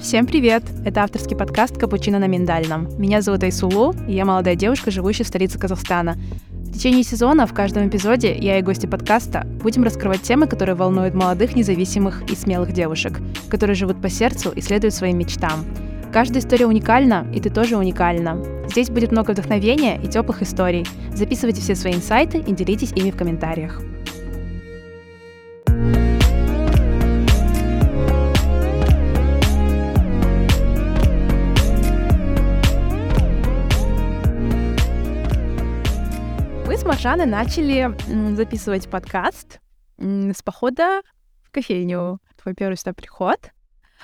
Всем привет! Это авторский подкаст «Капучино на миндальном». Меня зовут Айсулу, и я молодая девушка, живущая в столице Казахстана. В течение сезона в каждом эпизоде я и гости подкаста будем раскрывать темы, которые волнуют молодых, независимых и смелых девушек, которые живут по сердцу и следуют своим мечтам. Каждая история уникальна, и ты тоже уникальна. Здесь будет много вдохновения и теплых историй. Записывайте все свои инсайты и делитесь ими в комментариях. Маржаны начали записывать подкаст с похода в кофейню. Твой первый сюда приход.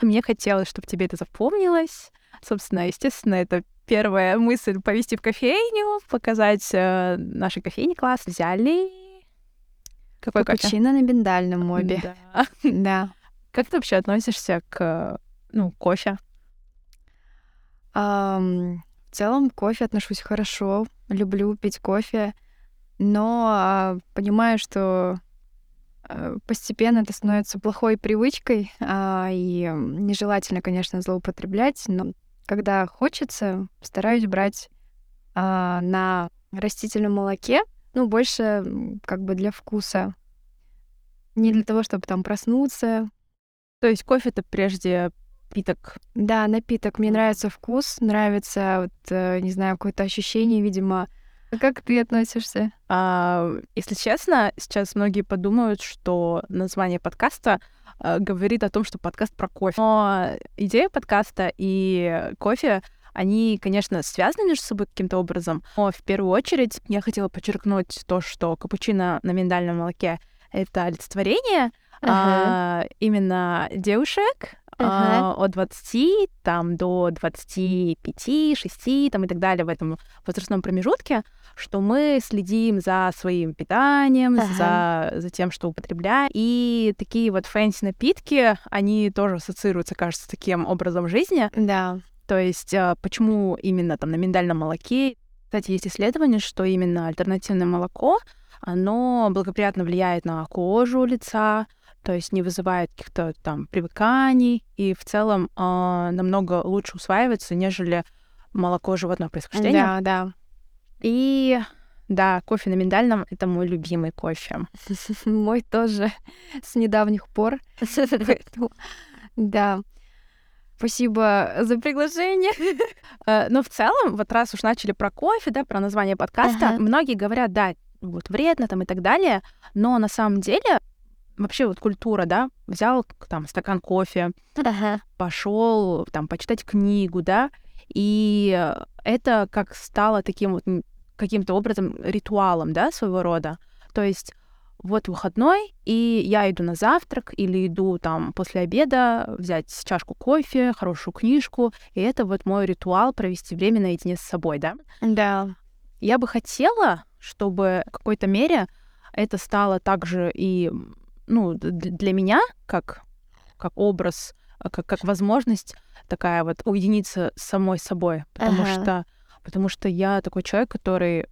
Мне хотелось, чтобы тебе это запомнилось. Собственно, естественно, это первая мысль повести в кофейню, показать э, нашей кофейне класс. Взяли какой Капучино кофе? на миндальном обе. Да. да. Как ты вообще относишься к ну, кофе? Um, в целом, к кофе отношусь хорошо. Люблю пить кофе но а, понимаю, что а, постепенно это становится плохой привычкой, а, и нежелательно, конечно, злоупотреблять, но когда хочется, стараюсь брать а, на растительном молоке, ну, больше как бы для вкуса. Не для того, чтобы там проснуться. То есть кофе это прежде напиток? Да, напиток. Мне нравится вкус, нравится, вот, э, не знаю, какое-то ощущение, видимо, а как ты относишься? А, если честно, сейчас многие подумают, что название подкаста а, говорит о том, что подкаст про кофе. Но идея подкаста и кофе они, конечно, связаны между собой каким-то образом, но в первую очередь я хотела подчеркнуть то, что капучино на миндальном молоке — это олицетворение uh-huh. а, именно девушек, uh-huh. от 20 там, до 25, 6 там, и так далее в этом возрастном промежутке, что мы следим за своим питанием, uh-huh. за, за тем, что употребляем. И такие вот фэнси-напитки, они тоже ассоциируются, кажется, с таким образом жизни. Да. То есть а, почему именно там на миндальном молоке? Кстати, есть исследование, что именно альтернативное молоко, оно благоприятно влияет на кожу лица, то есть не вызывает каких-то там привыканий и в целом э, намного лучше усваивается, нежели молоко животного происхождения. Да, да. И да, кофе на миндальном — это мой любимый кофе. Мой тоже с недавних пор. Да. Спасибо за приглашение. Э, но в целом, вот раз уж начали про кофе, да, про название подкаста, многие говорят, да, вот вредно там и так далее, но на самом деле вообще вот культура, да, взял там стакан кофе, ага. пошел там почитать книгу, да, и это как стало таким вот каким-то образом ритуалом, да, своего рода. То есть вот выходной, и я иду на завтрак или иду там после обеда взять чашку кофе, хорошую книжку, и это вот мой ритуал провести время наедине с собой, да? Да. Я бы хотела, чтобы в какой-то мере это стало также и ну, для меня, как, как образ, а, как, как возможность такая вот уединиться с самой собой, потому ага. что потому что я такой человек, который,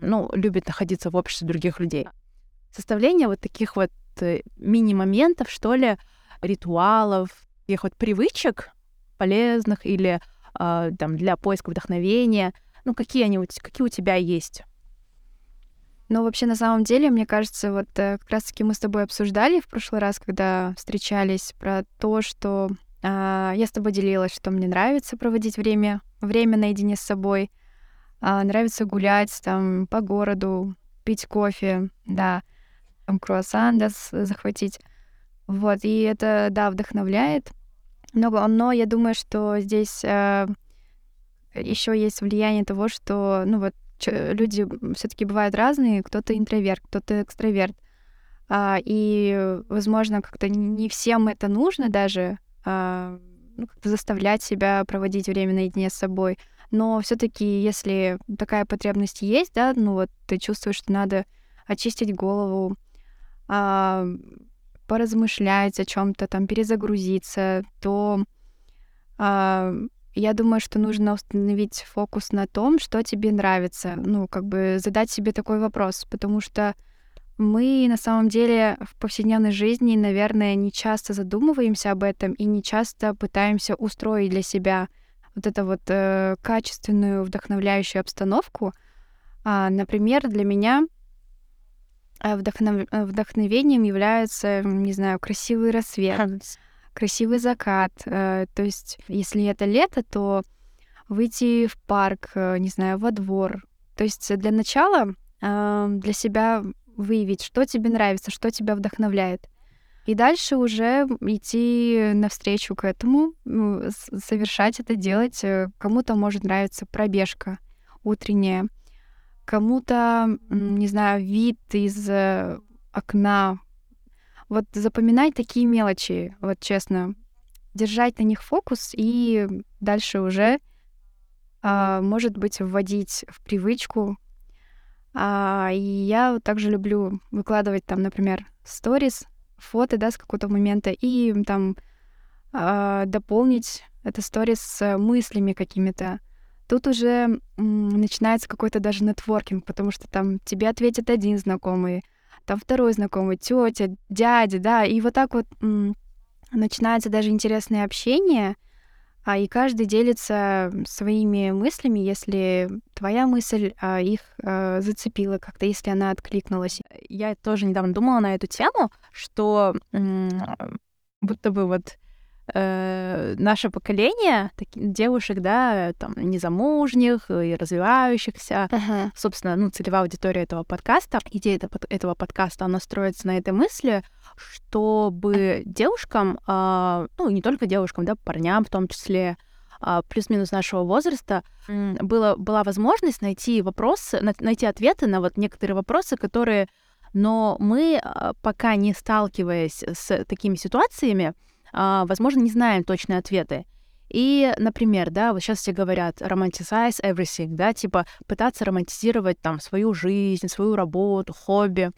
ну, любит находиться в обществе других людей. Составление вот таких вот э, мини-моментов, что ли, ритуалов, таких вот привычек полезных или э, там для поиска вдохновения, ну, какие они, какие у тебя есть? Но вообще, на самом деле, мне кажется, вот э, как раз-таки мы с тобой обсуждали в прошлый раз, когда встречались, про то, что э, я с тобой делилась, что мне нравится проводить время, время наедине с собой, э, нравится гулять там по городу, пить кофе, да, там круассан, да, захватить. Вот, и это, да, вдохновляет. Но, но я думаю, что здесь э, еще есть влияние того, что, ну вот, люди все-таки бывают разные, кто-то интроверт, кто-то экстраверт. А, и, возможно, как-то не всем это нужно даже а, ну, заставлять себя проводить время наедине с собой. Но все-таки, если такая потребность есть, да, ну вот ты чувствуешь, что надо очистить голову, а, поразмышлять о чем-то, там, перезагрузиться, то я думаю, что нужно установить фокус на том, что тебе нравится. Ну, как бы задать себе такой вопрос, потому что мы на самом деле в повседневной жизни, наверное, не часто задумываемся об этом и не часто пытаемся устроить для себя вот эту вот э, качественную, вдохновляющую обстановку. А, например, для меня э, вдохнов... Э, вдохновением является, не знаю, красивый рассвет, красивый закат. Э, то есть, если это лето, то выйти в парк, не знаю, во двор. То есть для начала для себя выявить, что тебе нравится, что тебя вдохновляет. И дальше уже идти навстречу к этому, ну, совершать это, делать. Э, кому-то может нравиться пробежка утренняя, кому-то, не знаю, вид из э, окна. Вот запоминать такие мелочи, вот честно, держать на них фокус и дальше уже, а, может быть, вводить в привычку а, и я также люблю выкладывать там, например, сторис, фото, да, с какого-то момента, и там а, дополнить это сторис с мыслями какими-то. Тут уже м, начинается какой-то даже нетворкинг, потому что там тебе ответит один знакомый, там второй знакомый, тетя, дядя, да, и вот так вот м, начинается даже интересное общение — а и каждый делится своими мыслями, если твоя мысль а, их а, зацепила как-то, если она откликнулась. Я тоже недавно думала на эту тему, что м- будто бы вот э, наше поколение таких девушек, да, там, незамужних и развивающихся, uh-huh. собственно, ну, целевая аудитория этого подкаста, идея этого, этого подкаста, она строится на этой мысли, чтобы девушкам, э, ну, не только девушкам, да, парням в том числе, э, плюс-минус нашего возраста, было, была возможность найти вопросы, найти ответы на вот некоторые вопросы, которые но мы, пока не сталкиваясь с такими ситуациями, а, возможно, не знаем точные ответы. И, например, да, вот сейчас все говорят romanticize everything, да, типа пытаться романтизировать там свою жизнь, свою работу, хобби.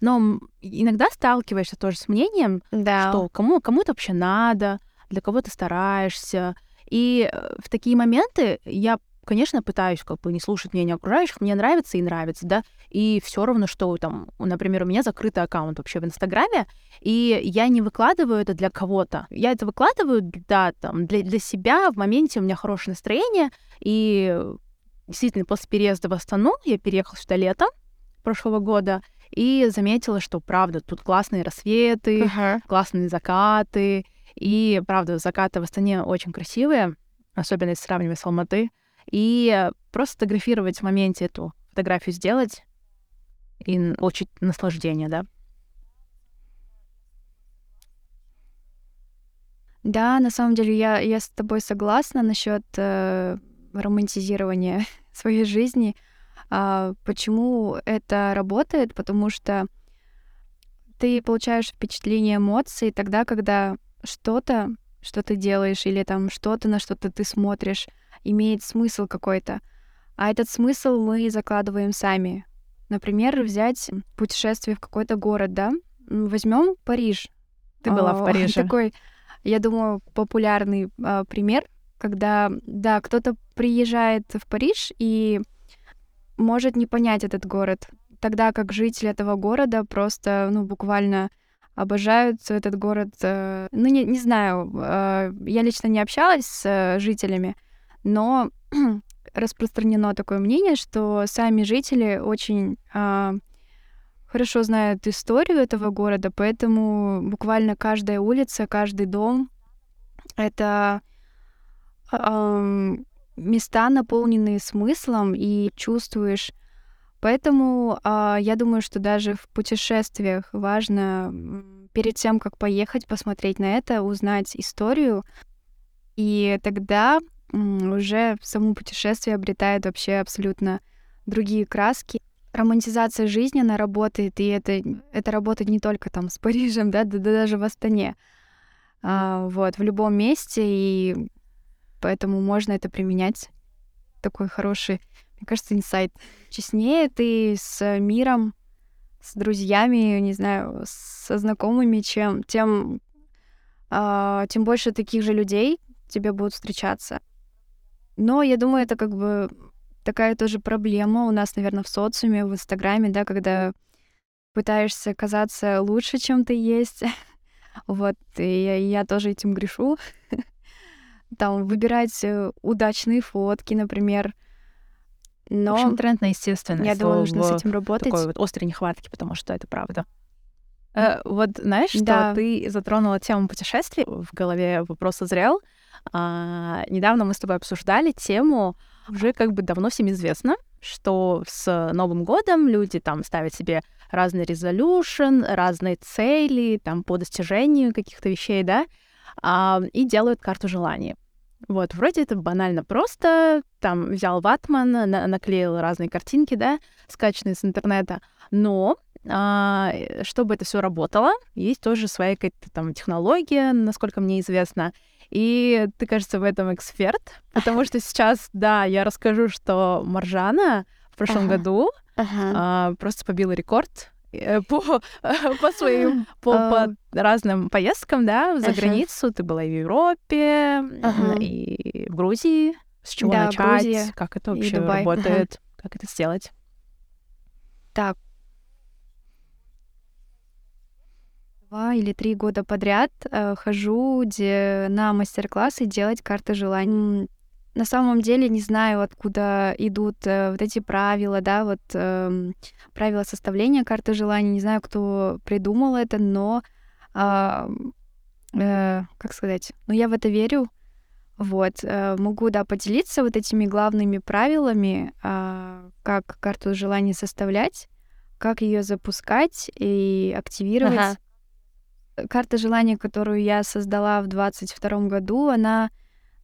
Но иногда сталкиваешься тоже с мнением, да. что кому, кому это вообще надо, для кого ты стараешься. И э, в такие моменты я конечно, пытаюсь как бы не слушать мнение окружающих, мне нравится и нравится, да, и все равно, что там, например, у меня закрытый аккаунт вообще в Инстаграме, и я не выкладываю это для кого-то. Я это выкладываю, да, там, для, для себя, в моменте у меня хорошее настроение, и действительно, после переезда в Астану, я переехала сюда летом прошлого года, и заметила, что, правда, тут классные рассветы, uh-huh. классные закаты, и, правда, закаты в Астане очень красивые, особенно если сравнивать с Алматы и просто фотографировать в моменте эту фотографию сделать и получить наслаждение, да. Да, на самом деле я, я с тобой согласна насчет э, романтизирования своей жизни. А, почему это работает? Потому что ты получаешь впечатление эмоций тогда, когда что-то, что ты делаешь, или там что-то, на что-то ты смотришь, имеет смысл какой-то. А этот смысл мы закладываем сами. Например, взять путешествие в какой-то город, да? Возьмем Париж. Ты была О, в Париже. Такой, я думаю, популярный а, пример, когда, да, кто-то приезжает в Париж и может не понять этот город, тогда как жители этого города просто, ну, буквально обожают этот город. Э, ну, не, не знаю, э, я лично не общалась с э, жителями, но распространено такое мнение, что сами жители очень а, хорошо знают историю этого города, поэтому буквально каждая улица, каждый дом — это а, места, наполненные смыслом, и чувствуешь. Поэтому а, я думаю, что даже в путешествиях важно перед тем, как поехать, посмотреть на это, узнать историю, и тогда уже само путешествие обретает вообще абсолютно другие краски. Романтизация жизни, она работает, и это, это работает не только там с Парижем, да, да, да даже в Астане. А, вот, в любом месте, и поэтому можно это применять. Такой хороший, мне кажется, инсайт. Честнее ты с миром, с друзьями, не знаю, со знакомыми, чем тем, а, тем больше таких же людей тебе будут встречаться. Но я думаю, это как бы такая тоже проблема у нас, наверное, в социуме, в Инстаграме, да, когда пытаешься казаться лучше, чем ты есть. вот, и я, я тоже этим грешу. Там выбирать э, удачные фотки, например. Но... В общем, тренд на естественность. Я думаю, нужно с этим работать. Такой вот острой нехватки, потому что это правда. Э, вот знаешь, что да. ты затронула тему путешествий, в голове вопрос созрел. А, недавно мы с тобой обсуждали тему, уже как бы давно всем известно, что с Новым годом люди там ставят себе разные резолюшн, разные цели там по достижению каких-то вещей, да, а, и делают карту желаний. Вот, вроде это банально просто, там взял ватман, на наклеил разные картинки, да, скачанные с интернета, но а, чтобы это все работало, есть тоже своя какая-то там технология, насколько мне известно. И ты, кажется, в этом эксперт, потому что сейчас, да, я расскажу, что Маржана в прошлом ага. году ага. А, просто побила рекорд э, по, по своим, по, по разным поездкам, да, за границу. Ты была и в Европе, и в Грузии. С чего да, начать? Грузия как это вообще работает? Как это сделать? Так, два или три года подряд э, хожу где на мастер-классы делать карты желаний. На самом деле не знаю, откуда идут э, вот эти правила, да, вот э, правила составления карты желаний. Не знаю, кто придумал это, но э, э, как сказать, ну я в это верю. Вот, э, могу, да, поделиться вот этими главными правилами, э, как карту желаний составлять, как ее запускать и активировать. Ага карта желаний, которую я создала в 22 году, она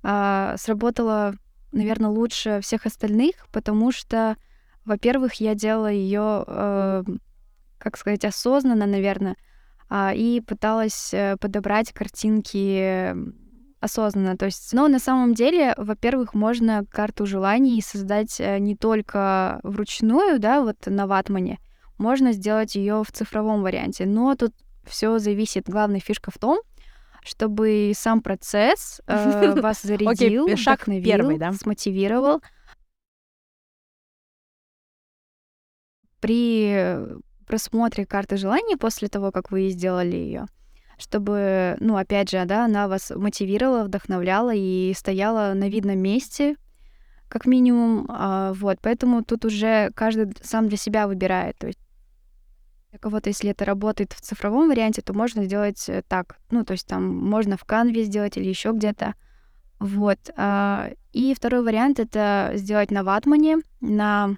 а, сработала, наверное, лучше всех остальных, потому что, во-первых, я делала ее, э, как сказать, осознанно, наверное, а, и пыталась э, подобрать картинки осознанно. То есть, но на самом деле, во-первых, можно карту желаний создать э, не только вручную, да, вот на ватмане, можно сделать ее в цифровом варианте. Но тут все зависит. Главная фишка в том, чтобы сам процесс э, вас зарядил, okay, шаг первый, да? смотивировал. При просмотре карты желаний после того, как вы сделали ее, чтобы, ну, опять же, да, она вас мотивировала, вдохновляла и стояла на видном месте, как минимум, а, вот, поэтому тут уже каждый сам для себя выбирает, то есть для кого-то, если это работает в цифровом варианте, то можно сделать э, так. Ну, то есть там можно в канве сделать или еще где-то. Вот. А, и второй вариант это сделать на ватмане, на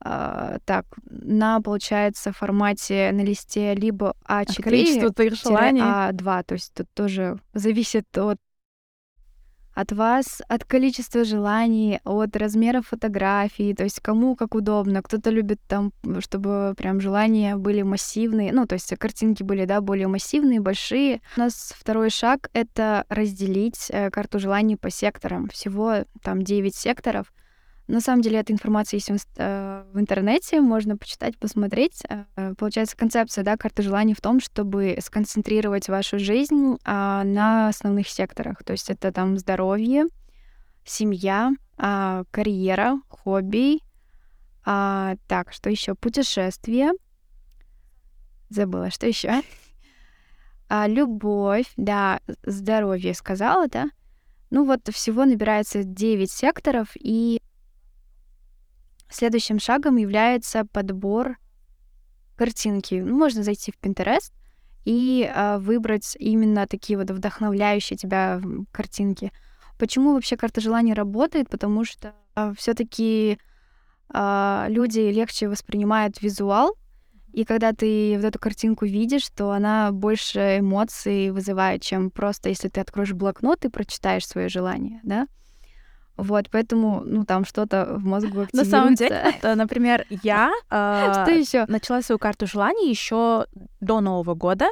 а, так, на, получается, формате на листе либо А4, а количество твоих желаний. А2, то есть тут тоже зависит от от вас, от количества желаний, от размера фотографий, то есть кому как удобно. Кто-то любит там, чтобы прям желания были массивные, ну, то есть картинки были, да, более массивные, большие. У нас второй шаг — это разделить э, карту желаний по секторам. Всего там 9 секторов — на самом деле эта информация есть в, э, интернете, можно почитать, посмотреть. Э, получается, концепция да, карты желаний в том, чтобы сконцентрировать вашу жизнь а, на основных секторах. То есть это там здоровье, семья, а, карьера, хобби. А, так, что еще? Путешествие. Забыла, что еще? Любовь, да, здоровье сказала, да? Ну вот всего набирается 9 секторов, и Следующим шагом является подбор картинки. Ну, можно зайти в Pinterest и э, выбрать именно такие вот вдохновляющие тебя картинки. Почему вообще карта желаний работает? Потому что э, все-таки э, люди легче воспринимают визуал, и когда ты вот эту картинку видишь, то она больше эмоций вызывает, чем просто если ты откроешь блокнот и прочитаешь свое желание, да? Вот, поэтому, ну, там что-то в мозгу активируется. На самом деле, это, например, я э, еще начала свою карту желаний еще до Нового года.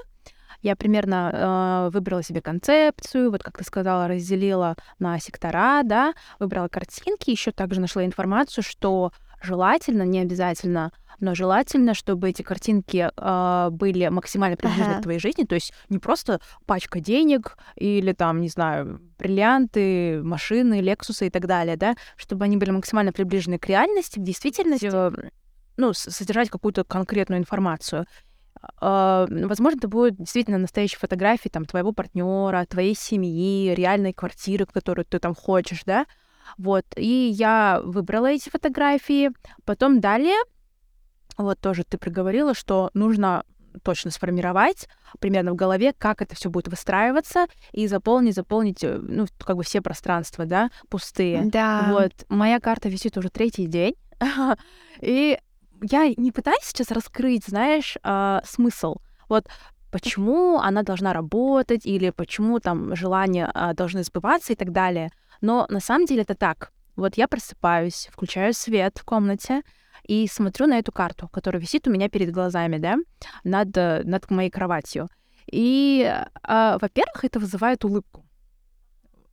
Я примерно э, выбрала себе концепцию, вот как ты сказала, разделила на сектора, да, выбрала картинки, еще также нашла информацию, что желательно, не обязательно но желательно, чтобы эти картинки э, были максимально приближены ага. к твоей жизни, то есть не просто пачка денег или там, не знаю, бриллианты, машины, лексусы и так далее, да, чтобы они были максимально приближены к реальности, к действительности. ну, содержать какую-то конкретную информацию. Uh, возможно, это будет действительно настоящие фотографии там твоего партнера, твоей семьи, реальной квартиры, которую ты там хочешь, да. Вот. И я выбрала эти фотографии. Потом далее, вот тоже ты проговорила, что нужно точно сформировать примерно в голове, как это все будет выстраиваться, и заполнить, заполнить, э, ну, как бы все пространства, да, пустые. Да. Вот. Моя карта висит уже третий день. И я не пытаюсь сейчас раскрыть, знаешь, а, смысл. Вот почему она должна работать, или почему там желания а, должны сбываться и так далее. Но на самом деле это так. Вот я просыпаюсь, включаю свет в комнате и смотрю на эту карту, которая висит у меня перед глазами, да, над, над моей кроватью. И, э, во-первых, это вызывает улыбку.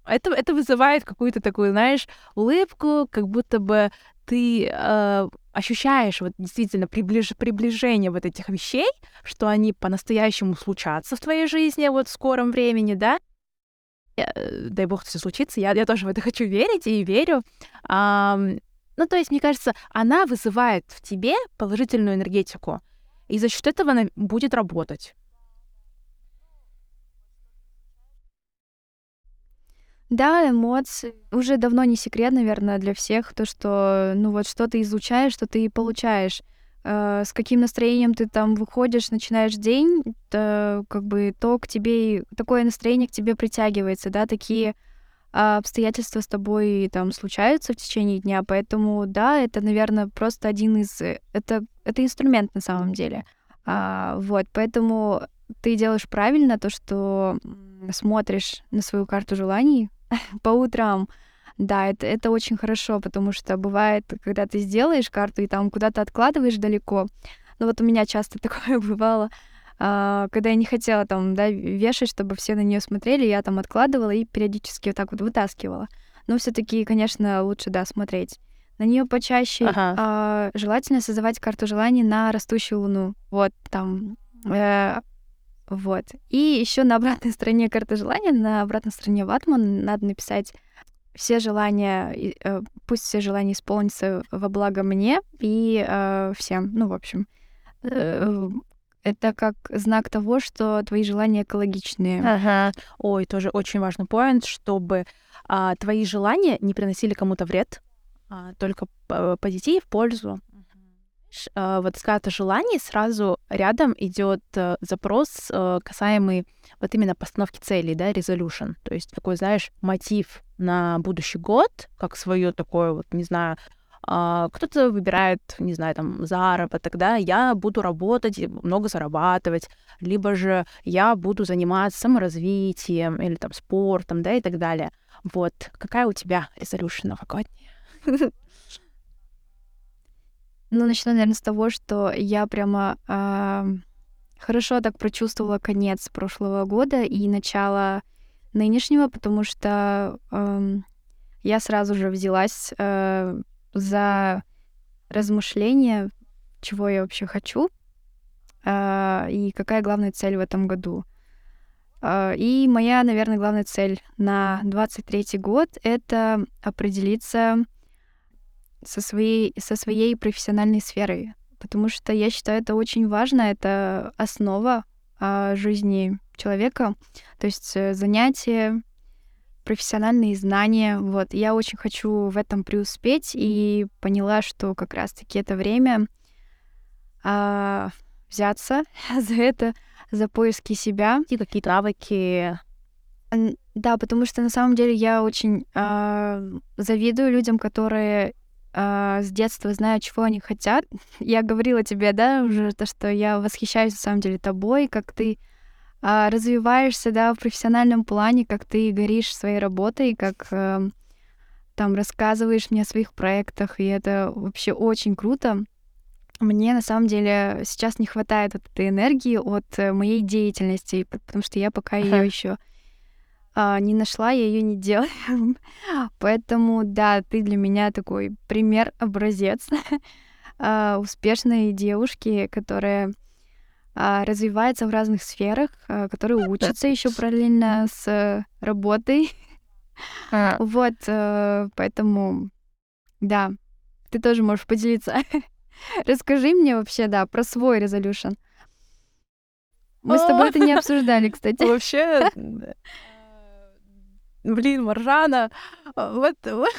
Это, это вызывает какую-то такую, знаешь, улыбку, как будто бы ты э, ощущаешь вот действительно приближ... приближение вот этих вещей, что они по-настоящему случатся в твоей жизни вот в скором времени, да, Э, дай бог, все случится, я, я тоже в это хочу верить и верю. А, ну, то есть, мне кажется, она вызывает в тебе положительную энергетику, и за счет этого она будет работать. Да, эмоции. Уже давно не секрет, наверное, для всех, то, что, ну вот, что ты изучаешь, что ты и получаешь. Э, с каким настроением ты там выходишь, начинаешь день, то, как бы то к тебе, такое настроение к тебе притягивается, да, такие обстоятельства с тобой там случаются в течение дня, поэтому да, это, наверное, просто один из, э, это, это инструмент на самом деле. А, вот, поэтому ты делаешь правильно то, что смотришь на свою карту желаний по утрам, да, это, это очень хорошо, потому что бывает, когда ты сделаешь карту и там куда-то откладываешь далеко. Ну вот у меня часто такое бывало, а, когда я не хотела там, да, вешать, чтобы все на нее смотрели, я там откладывала и периодически вот так вот вытаскивала. Но все-таки, конечно, лучше, да, смотреть. На нее почаще ага. а, желательно создавать карту желаний на растущую луну. Вот там. Э, вот. И еще на обратной стороне карты желания, на обратной стороне ватман надо написать все желания, э, пусть все желания исполнятся во благо мне и э, всем. Ну, в общем, э, это как знак того, что твои желания экологичные. Ага. Ой, тоже очень важный поинт, чтобы а, твои желания не приносили кому-то вред, а, только позитив, пользу. А, вот с карты желаний сразу рядом идет э, запрос, э, касаемый вот именно постановки целей, да, resolution. То есть такой, знаешь, мотив на будущий год, как свое такое вот, не знаю, а, кто-то выбирает, не знаю, там, заработок, да, я буду работать, много зарабатывать, либо же я буду заниматься саморазвитием или там спортом, да, и так далее. Вот. Какая у тебя resolution новогодняя? Ну, начну, наверное, с того, что я прямо э, хорошо так прочувствовала конец прошлого года и начало нынешнего, потому что я сразу же взялась э, за размышления, чего я вообще хочу э, и какая главная цель в этом году. Э, и моя, наверное, главная цель на 23 год — это определиться со своей, со своей профессиональной сферой, потому что я считаю, это очень важно, это основа а, жизни человека, то есть э, занятия, профессиональные знания. Вот, я очень хочу в этом преуспеть и поняла, что как раз-таки это время а, взяться за это, за поиски себя. И какие навыки да, потому что на самом деле я очень э, завидую людям, которые э, с детства знаю, чего они хотят. Я говорила тебе, да, уже то, что я восхищаюсь на самом деле тобой, как ты развиваешься, да, в профессиональном плане, как ты горишь своей работой, как э, там рассказываешь мне о своих проектах, и это вообще очень круто. Мне на самом деле сейчас не хватает вот этой энергии от э, моей деятельности, потому что я пока ее еще а, не нашла, я ее не делаю. Поэтому, да, ты для меня такой пример, образец а, успешной девушки, которая а, развивается в разных сферах, а, которая учится еще параллельно с работой. А. Вот, а, поэтому, да, ты тоже можешь поделиться Расскажи мне вообще, да, про свой резолюшн. Мы с тобой это не обсуждали, кстати. Вообще, блин, Маржана, вот, вот,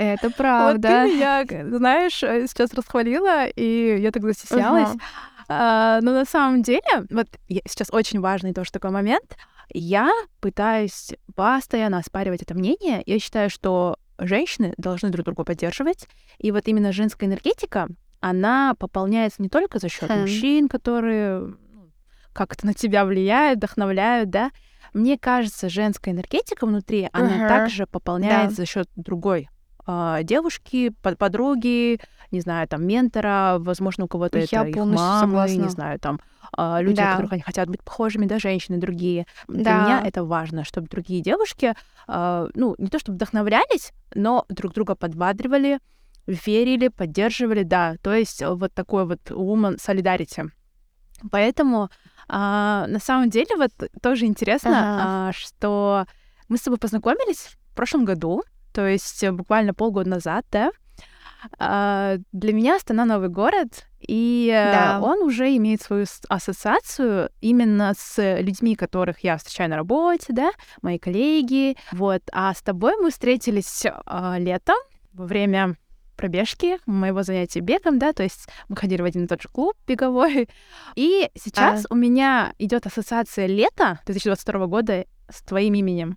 Это правда. Вот ты меня, знаешь, сейчас расхвалила, и я так застеснялась. Uh-huh. А, но на самом деле, вот сейчас очень важный тоже такой момент, я пытаюсь постоянно оспаривать это мнение. Я считаю, что женщины должны друг друга поддерживать, и вот именно женская энергетика, она пополняется не только за счет хм. мужчин, которые ну, как-то на тебя влияют, вдохновляют, да. Мне кажется, женская энергетика внутри, она uh-huh. также пополняется да. за счет другой э, девушки, под подруги, не знаю, там, ментора, возможно, у кого-то это их согласна. не знаю, там, э, люди, да. которых они хотят быть похожими, да, женщины другие. Да. Для меня это важно, чтобы другие девушки, э, ну, не то чтобы вдохновлялись, но друг друга подбадривали, верили, поддерживали, да, то есть вот такой вот woman solidarity. Поэтому а, на самом деле вот тоже интересно, ага. а, что мы с тобой познакомились в прошлом году, то есть э, буквально полгода назад, да. А, для меня Астана новый город, и э, да. он уже имеет свою ассоциацию именно с людьми, которых я встречаю на работе, да, мои коллеги, вот. А с тобой мы встретились а, летом во время пробежки, моего занятия бегом, да, то есть мы ходили в один и тот же клуб беговой. И сейчас а. у меня идет ассоциация лета 2022 года с твоим именем.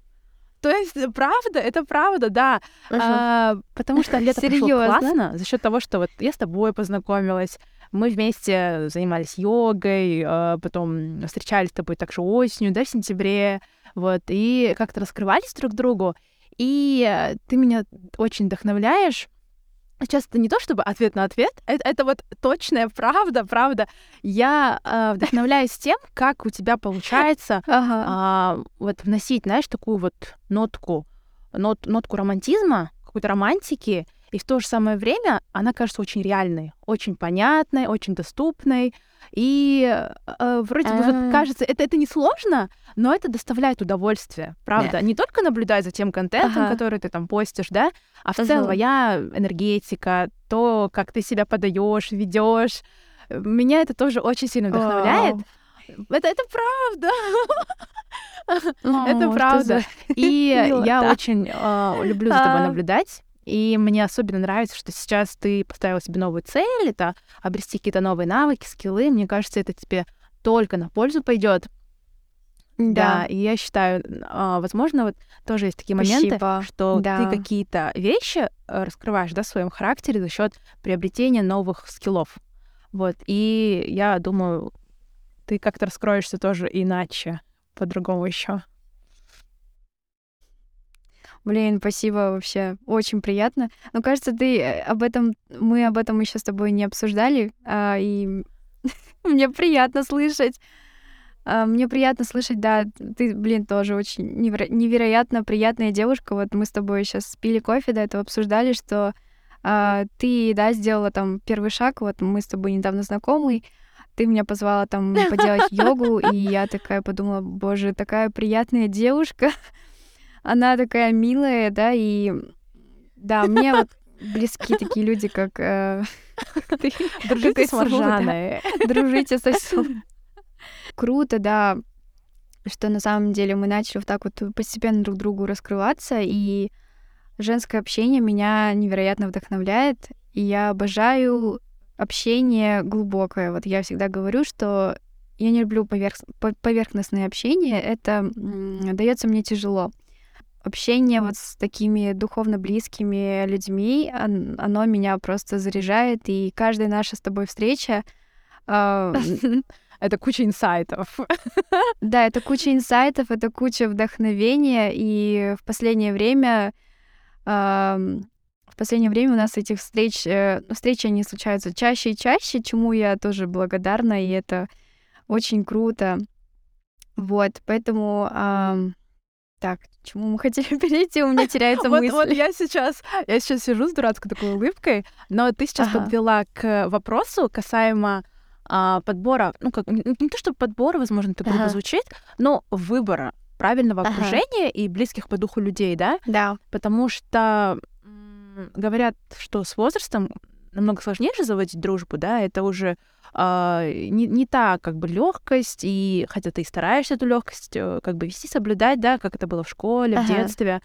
То есть, правда, это правда, да. Uh-huh. А, потому что лето прошло классно за счет того, что вот я с тобой познакомилась, мы вместе занимались йогой, а потом встречались с тобой также осенью, да, в сентябре, вот, и как-то раскрывались друг другу. И ты меня очень вдохновляешь Сейчас это не то чтобы ответ на ответ, это, это вот точная правда, правда. Я э, вдохновляюсь тем, как у тебя получается ага. э, вот вносить, знаешь, такую вот нотку, нот, нотку романтизма, какой-то романтики, и в то же самое время она кажется очень реальной, очень понятной, очень доступной. И э, вроде бы вот а. кажется, это, это не сложно, но это доставляет удовольствие, правда. Не только наблюдать за тем контентом, ага. который ты там постишь, да, а в целом твоя энергетика, то, как ты себя подаешь, ведешь. Меня это тоже очень сильно вдохновляет. Это, это правда. Это правда. И я очень а, люблю за тобой наблюдать. И мне особенно нравится, что сейчас ты поставила себе новую цель, это обрести какие-то новые навыки, скиллы. Мне кажется, это тебе только на пользу пойдет. Да. да, и я считаю, а, возможно, вот тоже есть такие моменты, Спасибо. что да. ты какие-то вещи э, раскрываешь, да, в своем характере за счет приобретения новых скиллов. Вот, и я думаю, ты как-то раскроешься тоже иначе, по-другому еще. Блин, спасибо вообще, очень приятно. Но кажется, ты э, об этом, мы об этом еще с тобой не обсуждали, а, и мне приятно слышать. А, мне приятно слышать, да, ты, блин, тоже очень неверо- невероятно приятная девушка. Вот мы с тобой сейчас пили кофе, до этого обсуждали, что а, ты, да, сделала там первый шаг. Вот мы с тобой недавно знакомы. Ты меня позвала там поделать йогу, и я такая подумала, боже, такая приятная девушка она такая милая, да, и да, мне вот близки такие люди, как э, Дружите с Маржаной. Дружите со Круто, да, что на самом деле мы начали вот так вот постепенно друг другу раскрываться, и женское общение меня невероятно вдохновляет, и я обожаю общение глубокое. Вот я всегда говорю, что я не люблю поверх... поверхностное общение, это дается мне тяжело общение вот с такими духовно близкими людьми, оно меня просто заряжает, и каждая наша с тобой встреча это куча инсайтов. Да, это куча инсайтов, это куча вдохновения, и в последнее время в последнее время у нас этих встреч, э, встречи, они случаются чаще и чаще, чему я тоже благодарна, и это очень круто. Вот, поэтому так, к чему мы хотели перейти? У меня теряется мысль. Вот я сейчас, я сейчас сижу с дурацкой такой улыбкой, но ты сейчас подвела к вопросу касаемо а, подбора, ну как не, то чтобы подбора, возможно, это грубо звучит, но выбора правильного окружения и близких по духу людей, да? Да. Потому что говорят, что с возрастом намного сложнее же заводить дружбу, да, это уже э, не, не та как бы легкость, и хотя ты и стараешься эту легкость э, как бы вести, соблюдать, да, как это было в школе, ага. в детстве.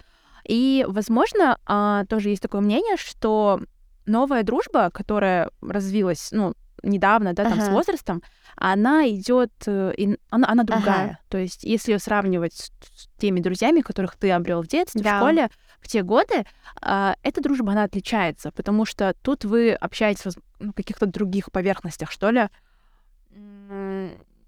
И, возможно, э, тоже есть такое мнение, что новая дружба, которая развилась, ну, недавно, да, там ага. с возрастом, она идет, э, она, она другая. Ага. То есть, если ее сравнивать с, с теми друзьями, которых ты обрел в детстве, да. в школе, в те годы, э, эта дружба, она отличается, потому что тут вы общаетесь на ну, каких-то других поверхностях, что ли.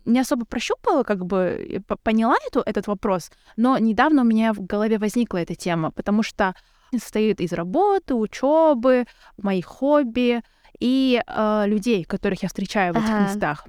Не особо прощупала, как бы поняла эту, этот вопрос, но недавно у меня в голове возникла эта тема, потому что состоит из работы, учебы, моих хобби и э, людей, которых я встречаю в этих ага. местах.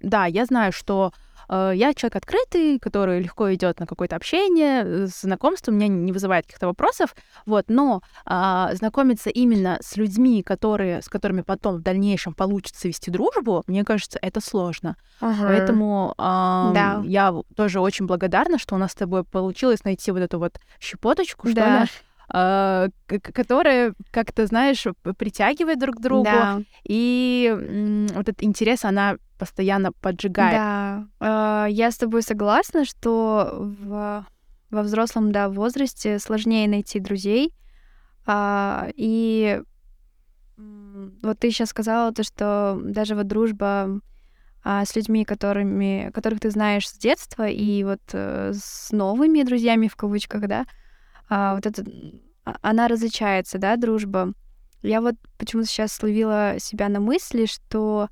Да, я знаю, что э, я человек открытый, который легко идет на какое-то общение, э, знакомство у меня не вызывает каких-то вопросов, вот, но э, знакомиться именно с людьми, которые, с которыми потом в дальнейшем получится вести дружбу, мне кажется, это сложно. Ага. Поэтому э, да. я тоже очень благодарна, что у нас с тобой получилось найти вот эту вот щепоточку, что да. ли, которые как-то, знаешь, притягивают друг к другу. Да. И вот этот интерес, она постоянно поджигает. Да, э, я с тобой согласна, что в, во взрослом, да, возрасте сложнее найти друзей. Э, и вот ты сейчас сказала то, что даже вот дружба а, с людьми, которыми, которых ты знаешь с детства, и вот а, с новыми друзьями в кавычках, да, а, вот это, а, она различается, да, дружба. Я вот почему-то сейчас словила себя на мысли, что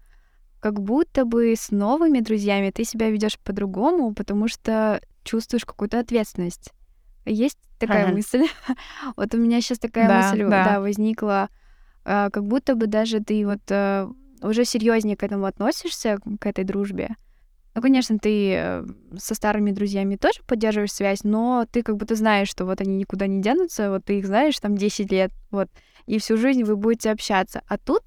как будто бы с новыми друзьями ты себя ведешь по-другому, потому что чувствуешь какую-то ответственность. Есть такая ага. мысль? вот у меня сейчас такая да, мысль, да, да возникла, а, как будто бы даже ты вот а, уже серьезнее к этому относишься, к этой дружбе. Ну, конечно, ты э, со старыми друзьями тоже поддерживаешь связь, но ты как будто знаешь, что вот они никуда не денутся, вот ты их знаешь там 10 лет, вот, и всю жизнь вы будете общаться. А тут,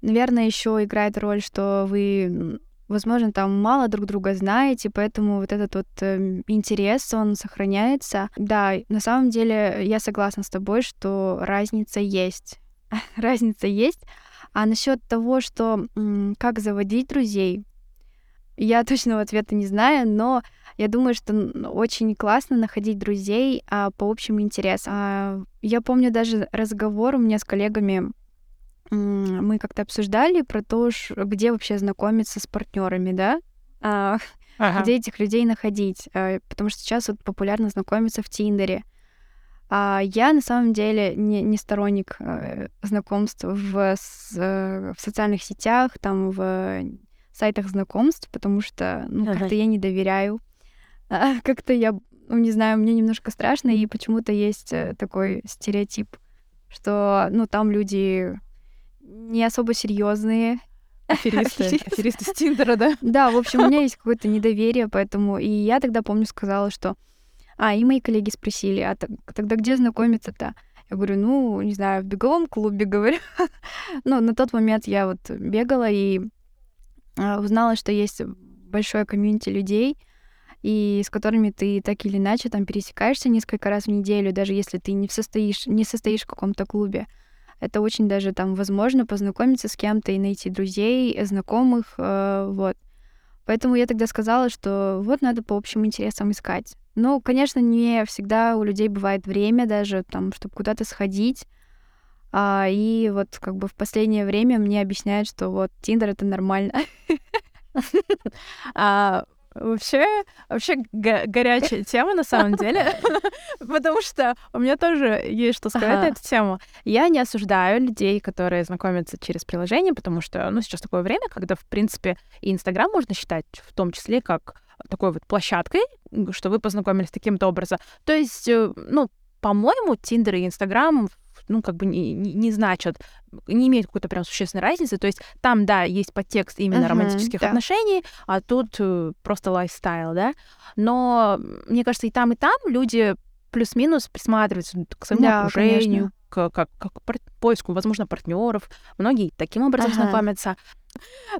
наверное, еще играет роль, что вы, возможно, там мало друг друга знаете, поэтому вот этот вот э, интерес, он сохраняется. Да, на самом деле я согласна с тобой, что разница есть. разница есть. А насчет того, что как заводить друзей, я точного ответа не знаю, но я думаю, что очень классно находить друзей а, по общим интересам. А, я помню даже разговор у меня с коллегами. Мы как-то обсуждали про то, где вообще знакомиться с партнерами, да? А, ага. Где этих людей находить? А, потому что сейчас вот популярно знакомиться в Тиндере. А я на самом деле не, не сторонник э, знакомств в, с, э, в социальных сетях, там в сайтах знакомств, потому что, ну, ага. как-то я не доверяю. А, как-то я, ну, не знаю, мне немножко страшно, и почему-то есть э, такой стереотип, что, ну, там люди не особо серьезные. Аферисты, аферисты с Тиндера, да? Да, в общем, у меня есть какое-то недоверие, поэтому... И я тогда, помню, сказала, что... А, и мои коллеги спросили, а тогда где знакомиться-то? Я говорю, ну, не знаю, в беговом клубе, говорю. Но на тот момент я вот бегала, и узнала, что есть большое комьюнити людей, и с которыми ты так или иначе там пересекаешься несколько раз в неделю, даже если ты не состоишь, не состоишь в каком-то клубе. Это очень даже там возможно познакомиться с кем-то и найти друзей, знакомых, э, вот. Поэтому я тогда сказала, что вот надо по общим интересам искать. Ну, конечно, не всегда у людей бывает время даже, там, чтобы куда-то сходить. А, и вот как бы в последнее время мне объясняют, что вот Тиндер это нормально. А, вообще, вообще горячая тема на самом деле, потому что у меня тоже есть что сказать на эту тему. Я не осуждаю людей, которые знакомятся через приложение, потому что, ну, сейчас такое время, когда, в принципе, и Инстаграм можно считать в том числе как такой вот площадкой, что вы познакомились таким-то образом. То есть, э, ну, по-моему, Тиндер и Инстаграм ну, как бы не, не, не значат, не имеют какой-то прям существенной разницы. То есть там, да, есть подтекст именно uh-huh, романтических да. отношений, а тут э, просто лайфстайл, да. Но мне кажется, и там, и там люди плюс-минус присматриваются к своему да, окружению, к, как, как к поиску, возможно, партнеров. Многие таким образом ага. знакомятся.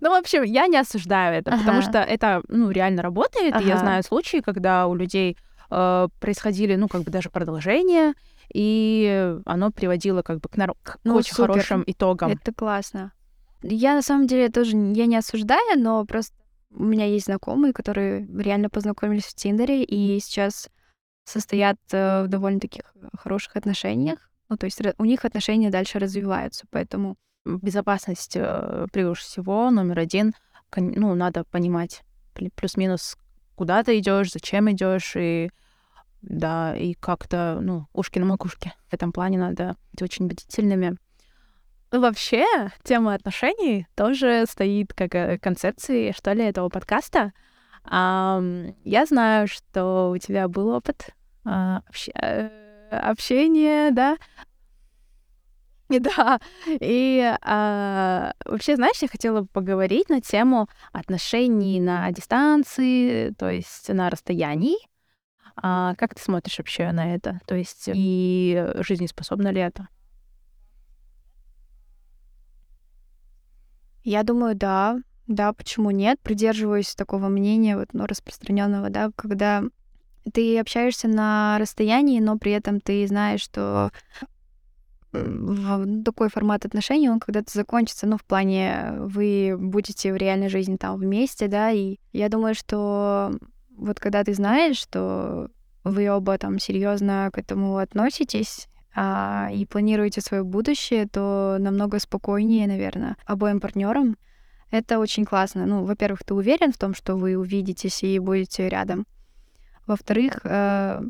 Ну, в общем, я не осуждаю это, ага. потому что это, ну, реально работает. Ага. И я знаю случаи, когда у людей э, происходили, ну, как бы даже продолжения, и оно приводило как бы к, нар- к Ну, очень супер. хорошим итогам. Это классно. Я на самом деле тоже я не осуждаю, но просто у меня есть знакомые, которые реально познакомились в Тиндере и сейчас состоят э, в довольно таких хороших отношениях. Ну, то есть у них отношения дальше развиваются, поэтому Безопасность э, превыше всего, номер один. Ну, надо понимать плюс-минус, куда ты идешь, зачем идешь, и да, и как-то, ну, ушки на макушке. В этом плане надо быть очень бдительными. Ну, Вообще, тема отношений тоже стоит как э, концепции, что ли, этого подкаста. Ам, я знаю, что у тебя был опыт а, общ- э, общения, да, и Да, и а, вообще, знаешь, я хотела поговорить на тему отношений на дистанции, то есть на расстоянии. А, как ты смотришь вообще на это? То есть и жизнеспособно ли это? я думаю, да, да, почему нет? Придерживаюсь такого мнения, вот, ну, распространенного, да, когда ты общаешься на расстоянии, но при этом ты знаешь, что ну, такой формат отношений, он когда-то закончится, ну, в плане вы будете в реальной жизни там вместе, да, и я думаю, что вот когда ты знаешь, что вы оба там серьезно к этому относитесь, а, и планируете свое будущее, то намного спокойнее, наверное, обоим партнерам. Это очень классно. Ну, во-первых, ты уверен в том, что вы увидитесь и будете рядом. Во-вторых, э,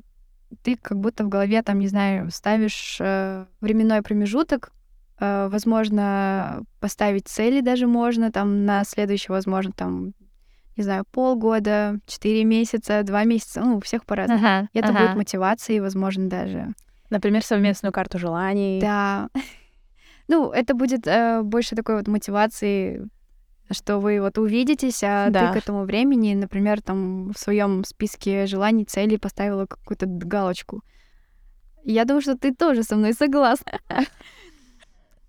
ты как будто в голове, там, не знаю, ставишь э, временной промежуток, э, возможно, поставить цели даже можно, там, на следующий, возможно, там, не знаю, полгода, четыре месяца, два месяца, ну, у всех по-разному. И это будет мотивацией, возможно, даже. Например, совместную карту желаний. Да. Ну, это будет э, больше такой вот мотивации, что вы вот увидитесь, а Да. ты к этому времени, например, там в своем списке желаний, целей поставила какую-то галочку. Я думаю, что ты тоже со мной согласна.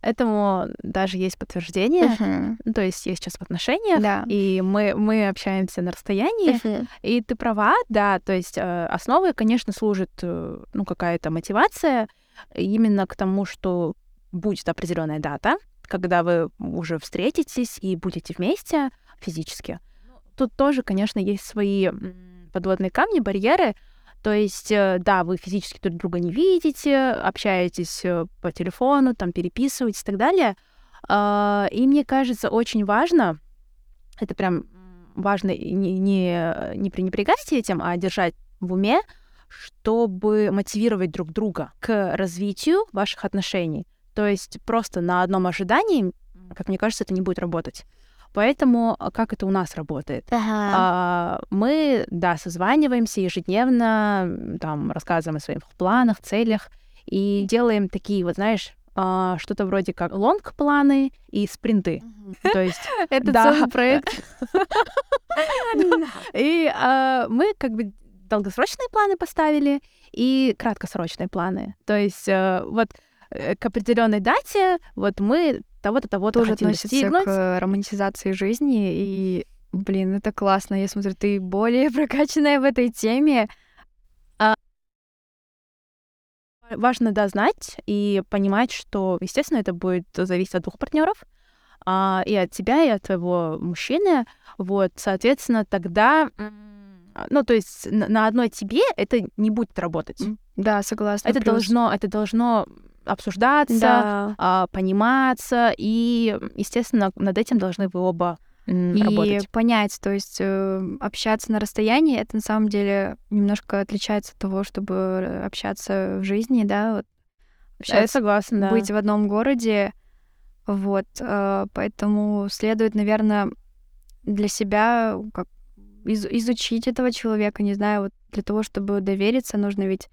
Этому даже есть подтверждение. Ну, То есть я сейчас в отношениях, Да. и мы, мы общаемся на расстоянии. И ты права, да, то есть э, основой, конечно, служит э, ну, какая-то мотивация именно к тому, что будет определенная дата, когда вы уже встретитесь и будете вместе физически. Тут тоже, конечно, есть свои подводные камни, барьеры. То есть, э, да, вы физически друг друга не видите, общаетесь э, по телефону, там переписываетесь и так далее. А, И мне кажется, очень важно, это прям важно не, не, не пренебрегать этим, а держать в уме, чтобы мотивировать друг друга к развитию ваших отношений. То есть просто на одном ожидании, как мне кажется, это не будет работать. Поэтому а, как это у нас работает? А, мы, да, созваниваемся ежедневно, там, рассказываем о своих планах, целях и делаем такие, вот знаешь, а, что-то вроде как лонг-планы и спринты. То есть Это целый проект. И а, мы как бы долгосрочные планы поставили и краткосрочные планы. То есть э, вот э, к определенной дате вот мы того-то, того-то Тоже относится достигнуть. к романтизации жизни. И, блин, это классно. Я смотрю, ты более прокачанная в этой теме. Важно, да, знать и понимать, что, естественно, это будет зависеть от двух партнеров, а, и от тебя, и от твоего мужчины. Вот, соответственно, тогда, м, ну, то есть на, на одной тебе это не будет работать. Да, согласна. Это плюс. должно, это должно обсуждаться, Да. а, пониматься, и, естественно, над этим должны вы оба м, и работать. понять, то есть э, общаться на расстоянии, это на самом деле немножко отличается от того, чтобы общаться в жизни, да, вот, Я общаться, согласна, да. быть в одном городе, вот, э, поэтому следует, наверное, для себя как из- изучить этого человека, не знаю, вот для того, чтобы довериться, нужно ведь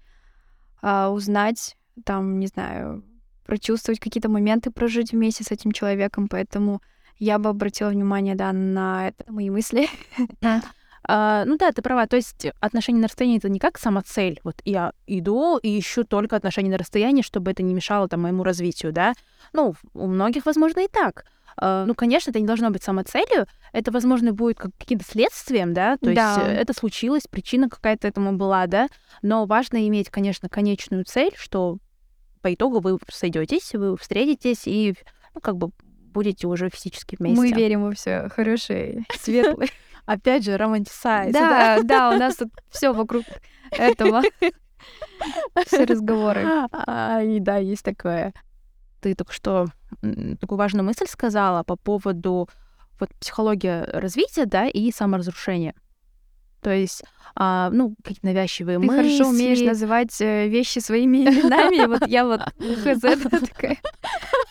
а, узнать, там, не знаю, прочувствовать какие-то моменты, прожить вместе с этим человеком, поэтому я бы обратила внимание, да, на это, мои мысли. А, ну да, ты права. То есть отношения на расстоянии это не как самоцель. Вот я иду и ищу только отношения на расстоянии, чтобы это не мешало там моему развитию, да. Ну, у многих, возможно, и так. э, ну, конечно, это не должно быть самоцелью, это, возможно, будет как каким-то следствием, да, то Да. есть э, это случилось, причина какая-то этому была, да, но важно иметь, конечно, конечную цель, что по итогу вы сойдетесь, вы встретитесь и, ну, как бы будете уже физически вместе. Мы верим во все хорошее, светлое. Опять же, романтисайз. Да, да, у нас тут все вокруг этого. Все разговоры. А, и да, есть такое. Ты только что такую важную мысль сказала по поводу вот психологии развития, да, и саморазрушения. То есть, а, ну, какие-то навязчивые Ты мысли. хорошо умеешь называть э, вещи своими именами. Вот я вот хз такая.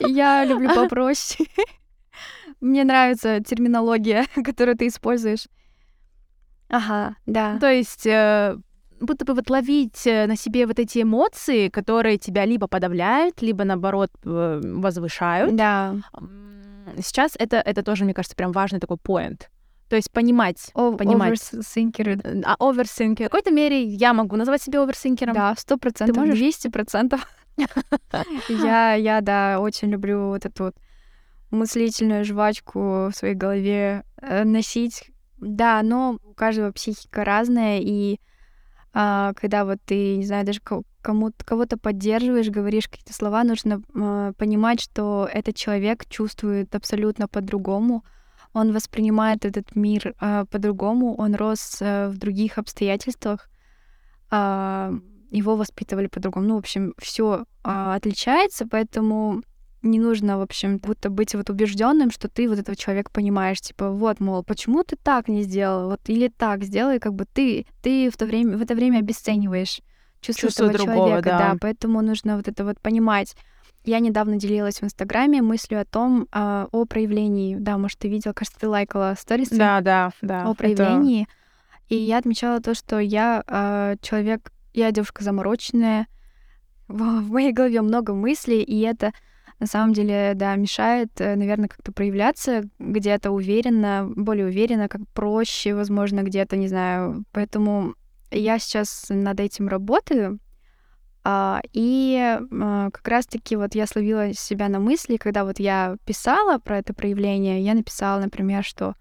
Я люблю попроще. Мне нравится терминология, которую ты используешь. Ага, да. То есть, э, будто бы вот ловить э, на себе вот эти эмоции, которые тебя либо подавляют, либо, наоборот, возвышают. Да. Сейчас это, это тоже, мне кажется, прям важный такой поинт. То есть понимать, О- понимать. Оверсинкеры. А оверсинкер. В какой-то мере я могу назвать себя оверсинкером. Да, сто процентов, можешь? двести процентов. Я, я, да, очень люблю вот эту вот мыслительную жвачку в своей голове э, носить. Да, но у каждого психика разная, и а, когда вот ты, не знаю, даже ко- кому-то, кого-то поддерживаешь, говоришь какие-то слова, нужно а, понимать, что этот человек чувствует абсолютно по-другому, он воспринимает этот мир а, по-другому, он рос а, в других обстоятельствах, а, его воспитывали по-другому. Ну, в общем, все отличается, поэтому не нужно, в общем, будто быть вот убежденным, что ты вот этого человека понимаешь, типа, вот, мол, почему ты так не сделал, вот, или так сделай, как бы ты, ты в то время, в это время обесцениваешь чувство, Чувство этого другого, человека, да. поэтому нужно вот это вот понимать. Я недавно делилась в Инстаграме мыслью о том, а, о проявлении, да, может, ты видел, кажется, ты лайкала сторисы Да, да, да. о это- проявлении. И я отмечала то, что я а, человек, я девушка замороченная, в, в моей голове много мыслей, и это на самом деле, да, мешает, наверное, как-то проявляться где-то уверенно, более уверенно, как проще, возможно, где-то, не знаю. Поэтому я сейчас над этим работаю. А, и а, как раз-таки вот я словила себя на мысли, когда вот я писала про это проявление, я написала, например, что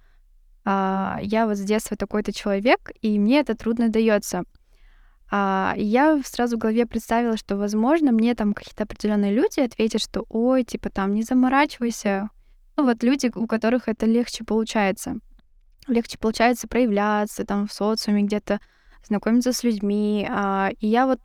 а, я вот с детства такой-то человек, и мне это трудно дается. Я сразу в голове представила, что, возможно, мне там какие-то определенные люди ответят, что ой, типа там не заморачивайся. Ну вот люди, у которых это легче получается. Легче получается проявляться там в социуме, где-то знакомиться с людьми. И я вот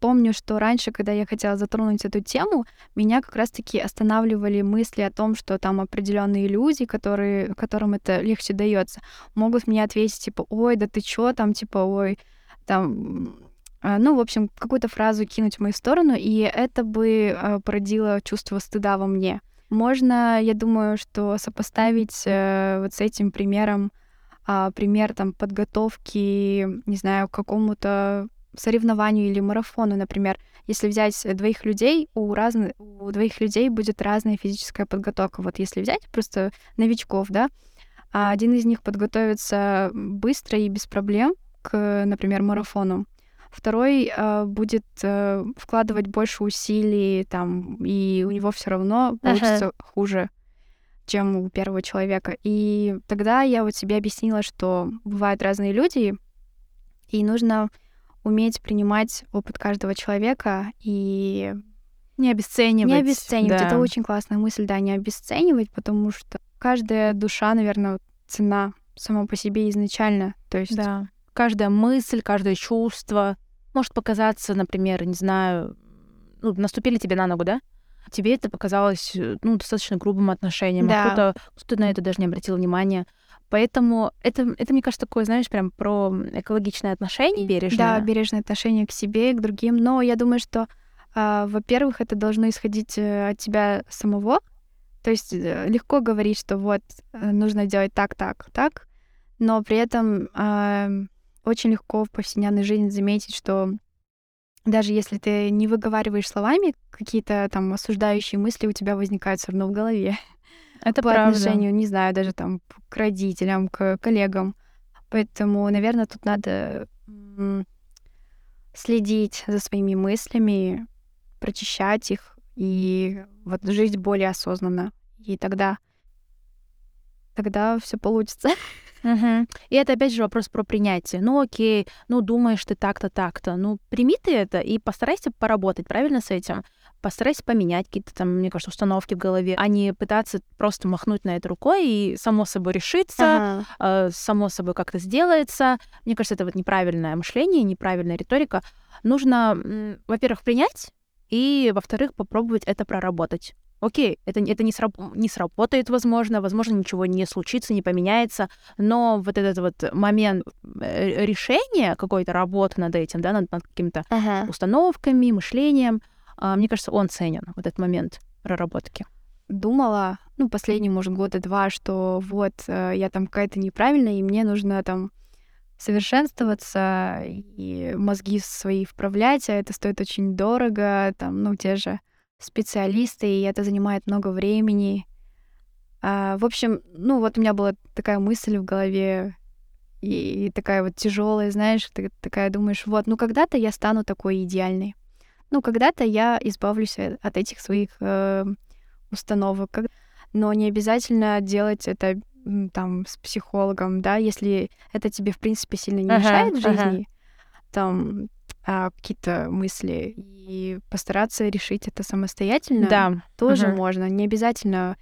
помню, что раньше, когда я хотела затронуть эту тему, меня как раз-таки останавливали мысли о том, что там определенные люди, которые, которым это легче дается, могут мне ответить, типа, ой, да ты чё там, типа, ой, там, а, ну, в общем, какую-то фразу кинуть в мою сторону, и это бы а, породило чувство стыда во мне. Можно, я думаю, что сопоставить э, вот с этим примером, а, пример там подготовки, не знаю, к какому-то соревнованию или марафону, например. Если взять двоих людей, у, разных, у двоих людей будет разная физическая подготовка. Вот если взять просто новичков, да, а один из них подготовится быстро и без проблем к, например, марафону. Второй э, будет э, вкладывать больше усилий, там, и у него все равно получится хуже, чем у первого человека. И тогда я вот себе объяснила, что бывают разные люди, и нужно уметь принимать опыт каждого человека и Не обесценивать. не обесценивать. да. Это очень классная мысль, да, не обесценивать, потому что каждая душа, наверное, цена сама по себе изначально. То есть Да. Каждая мысль, каждое чувство может показаться, например, не знаю, ну, наступили тебе на ногу, да? Тебе это показалось, э, ну, достаточно грубым отношением. а Да. Кто-то, кто-то на это даже не обратил внимания. Поэтому это, это, мне кажется, такое, знаешь, прям про экологичное отношение, бережное. Да, бережное отношение к себе и к другим. Но я думаю, что, а, во-первых, это должно исходить э, от тебя самого. То есть э, легко говорить, что вот э, нужно делать так, так, так, но при этом а, очень легко в повседневной жизни заметить, что даже если ты не выговариваешь словами, какие-то там осуждающие мысли у тебя возникают все равно в голове это по правда. отношению, не знаю, даже там к родителям, к коллегам. Поэтому, наверное, тут надо следить за своими мыслями, прочищать их и вот жить более осознанно И тогда тогда все получится. Угу. И это опять же вопрос про принятие. Ну окей, ну думаешь ты так-то, так-то. Ну прими ты это и постарайся поработать правильно с этим. Постарайся поменять какие-то там, мне кажется, установки в голове, а не пытаться просто махнуть на это рукой и само собой решиться, ага. э, само собой как-то сделается. Мне кажется, это вот неправильное мышление, неправильная риторика. Нужно, во-первых, принять, и, во-вторых, попробовать это проработать окей, это, это не, сраб не сработает, возможно, возможно, ничего не случится, не поменяется, но вот этот вот момент э, решения какой-то работы над этим, да, над, над какими-то ага. установками, мышлением, а, мне кажется, он ценен, вот этот момент проработки. Думала, ну, последние, может, года два, что вот э, я там какая-то неправильная, и мне нужно там совершенствоваться и мозги свои вправлять, а это стоит очень дорого, там, ну, те же специалисты, и это занимает много времени. А, в общем, ну вот у меня была такая мысль в голове, и, и такая вот тяжелая, знаешь, ты такая думаешь, вот, ну когда-то я стану такой идеальной. Ну, когда-то я избавлюсь от этих своих э, установок. Но не обязательно делать это там с психологом, да, если это тебе, в принципе, сильно не мешает uh-huh, в жизни. Uh-huh. Там а, какие-то мысли и постараться решить это самостоятельно да. тоже угу. можно. Не обязательно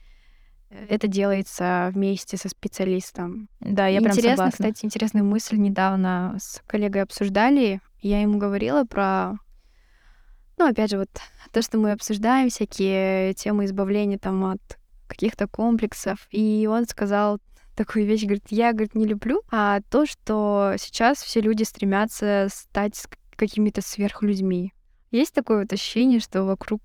э, это делается вместе со специалистом. Да, я Интересно, прям согласна. кстати, интересную мысль недавно с коллегой обсуждали. Я ему говорила про, ну, опять же, вот то, что мы обсуждаем, всякие темы избавления там от каких-то комплексов. И он сказал такую вещь, говорит, я, говорит, не люблю, а то, что сейчас все люди стремятся стать какими-то сверхлюдьми. Есть такое вот ощущение, что вокруг